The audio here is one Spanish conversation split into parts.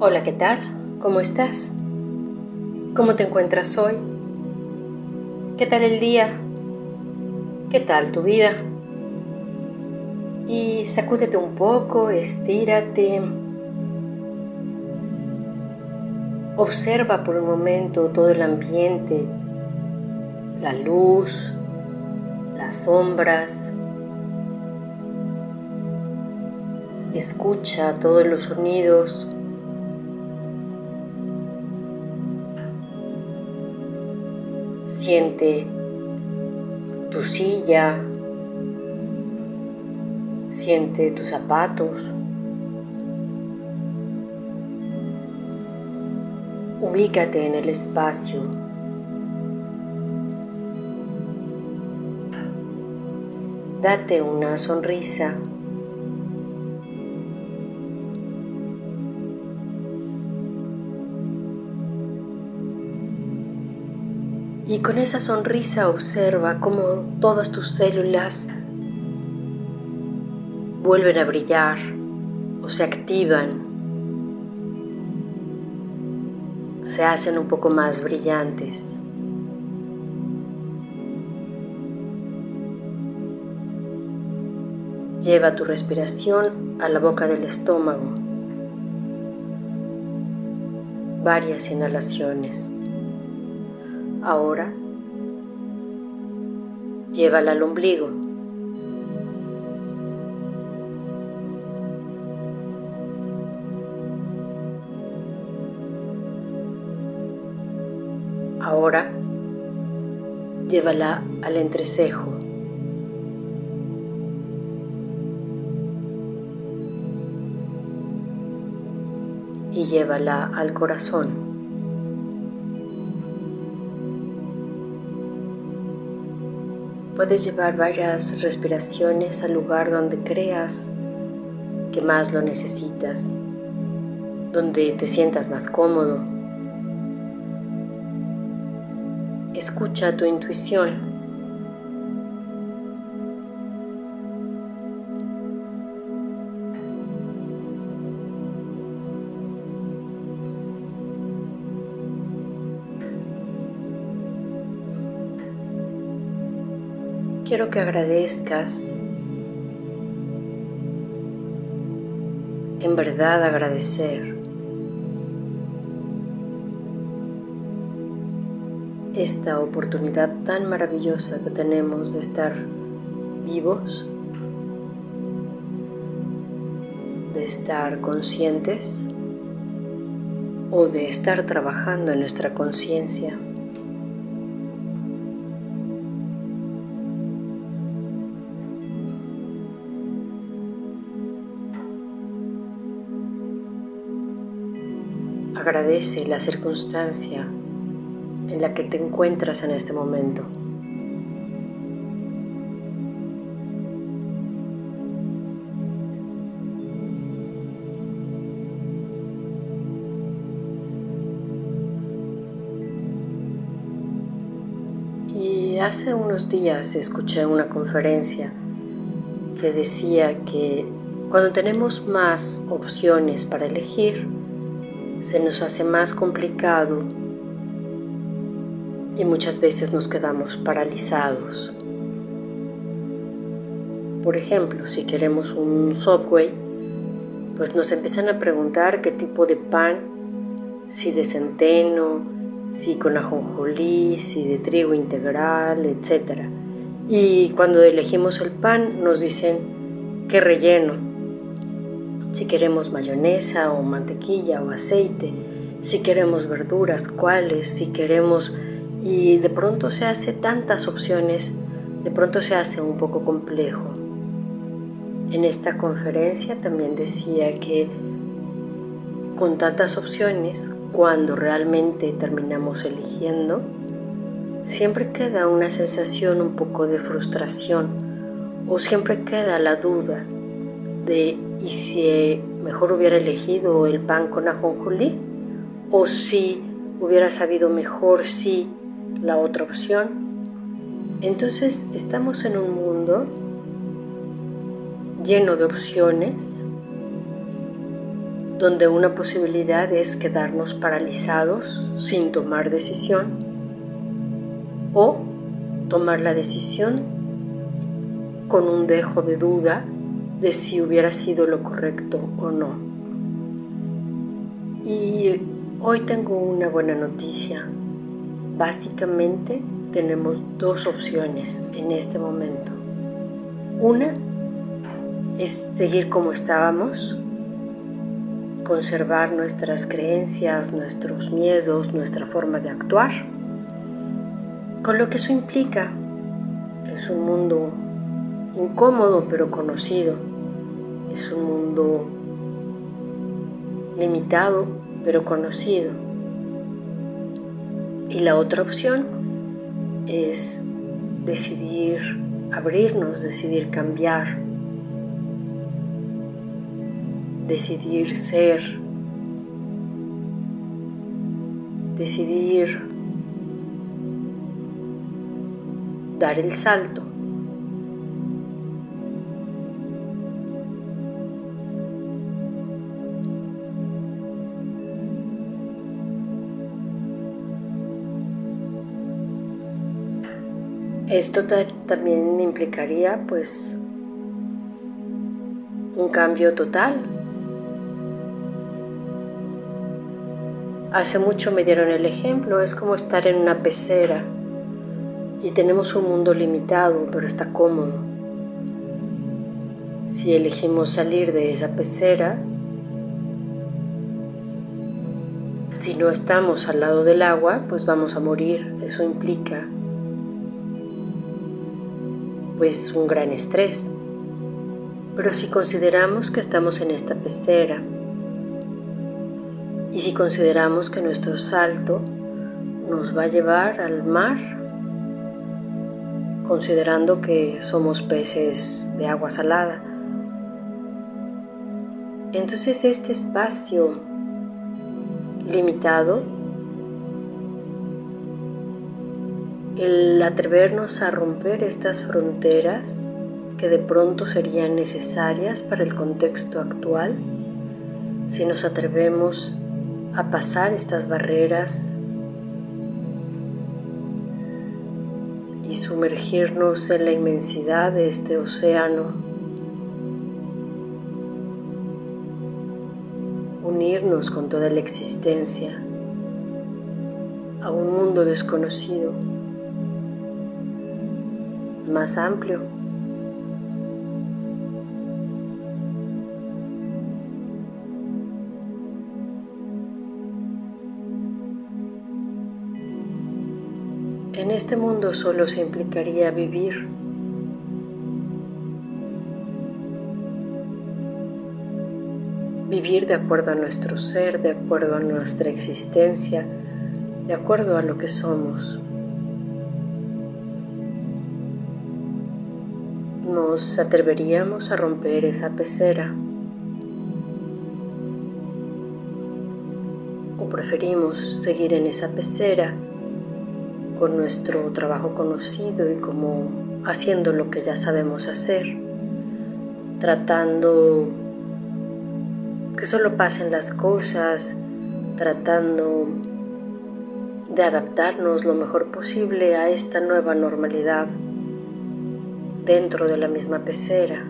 Hola, ¿qué tal? ¿Cómo estás? ¿Cómo te encuentras hoy? ¿Qué tal el día? ¿Qué tal tu vida? Y sacúdete un poco, estírate. Observa por un momento todo el ambiente, la luz, las sombras. Escucha todos los sonidos Siente tu silla, siente tus zapatos. Ubícate en el espacio. Date una sonrisa. Y con esa sonrisa observa cómo todas tus células vuelven a brillar o se activan, se hacen un poco más brillantes. Lleva tu respiración a la boca del estómago. Varias inhalaciones. Ahora, llévala al ombligo. Ahora, llévala al entrecejo. Y llévala al corazón. Puedes llevar varias respiraciones al lugar donde creas que más lo necesitas, donde te sientas más cómodo. Escucha tu intuición. Quiero que agradezcas, en verdad agradecer. Esta oportunidad tan maravillosa que tenemos de estar vivos, de estar conscientes. O de estar trabajando en nuestra conciencia. Agradece la circunstancia en la que te encuentras en este momento. Y hace unos días escuché una conferencia que decía que cuando tenemos más opciones para elegir, se nos hace más complicado y muchas veces nos quedamos paralizados. Por ejemplo, si queremos un Subway, pues nos empiezan a preguntar qué tipo de pan, si de centeno, si con ajonjolí, si de trigo integral, etc. Y cuando elegimos el pan nos dicen qué relleno, si queremos mayonesa o mantequilla o aceite, si queremos verduras, cuáles, si queremos... Y de pronto se hace tantas opciones, de pronto se hace un poco complejo. En esta conferencia también decía que con tantas opciones, cuando realmente terminamos eligiendo, siempre queda una sensación un poco de frustración o siempre queda la duda de y si mejor hubiera elegido el pan con ajonjolí o si hubiera sabido mejor si la otra opción. Entonces estamos en un mundo lleno de opciones donde una posibilidad es quedarnos paralizados sin tomar decisión o tomar la decisión con un dejo de duda de si hubiera sido lo correcto o no. Y hoy tengo una buena noticia. Básicamente tenemos dos opciones en este momento. Una es seguir como estábamos, conservar nuestras creencias, nuestros miedos, nuestra forma de actuar, con lo que eso implica. Es un mundo incómodo pero conocido, es un mundo limitado pero conocido. Y la otra opción es decidir abrirnos, decidir cambiar, decidir ser, decidir dar el salto. Esto también implicaría pues un cambio total Hace mucho me dieron el ejemplo, es como estar en una pecera y tenemos un mundo limitado, pero está cómodo. Si elegimos salir de esa pecera, si no estamos al lado del agua, pues vamos a morir. Eso implica pues un gran estrés. Pero si consideramos que estamos en esta pecera, y si consideramos que nuestro salto nos va a llevar al mar, considerando que somos peces de agua salada, entonces este espacio limitado, el atrevernos a romper estas fronteras que de pronto serían necesarias para el contexto actual, si nos atrevemos a pasar estas barreras y sumergirnos en la inmensidad de este océano, unirnos con toda la existencia a un mundo desconocido, más amplio. En este mundo solo se implicaría vivir. Vivir de acuerdo a nuestro ser, de acuerdo a nuestra existencia, de acuerdo a lo que somos. Nos atreveríamos a romper esa pecera. O preferimos seguir en esa pecera con nuestro trabajo conocido y como haciendo lo que ya sabemos hacer, tratando que solo pasen las cosas, tratando de adaptarnos lo mejor posible a esta nueva normalidad dentro de la misma pecera.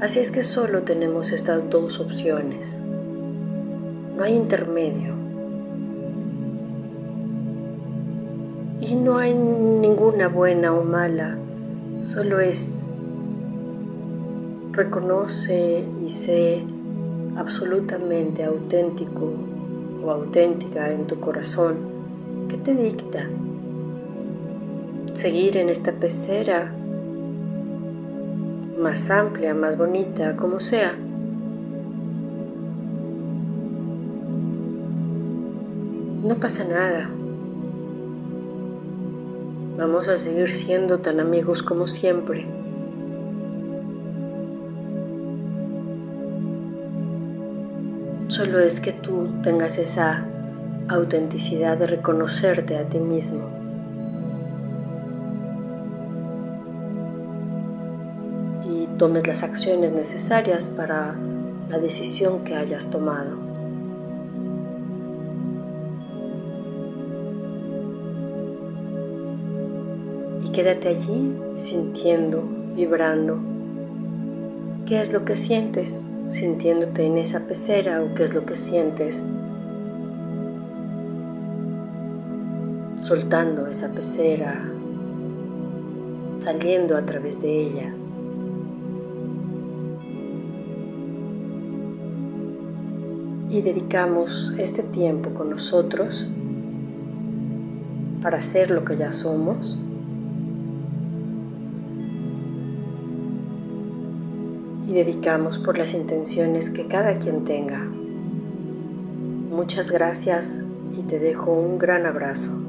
Así es que solo tenemos estas dos opciones. No hay intermedio. Y no hay ninguna buena o mala, solo es reconoce y sé absolutamente auténtico o auténtica en tu corazón. ¿Qué te dicta? Seguir en esta pecera más amplia, más bonita, como sea. No pasa nada. Vamos a seguir siendo tan amigos como siempre. Solo es que tú tengas esa autenticidad de reconocerte a ti mismo. Y tomes las acciones necesarias para la decisión que hayas tomado. Y quédate allí sintiendo, vibrando. ¿Qué es lo que sientes sintiéndote en esa pecera o qué es lo que sientes soltando esa pecera, saliendo a través de ella? Y dedicamos este tiempo con nosotros para ser lo que ya somos. Y dedicamos por las intenciones que cada quien tenga. Muchas gracias y te dejo un gran abrazo.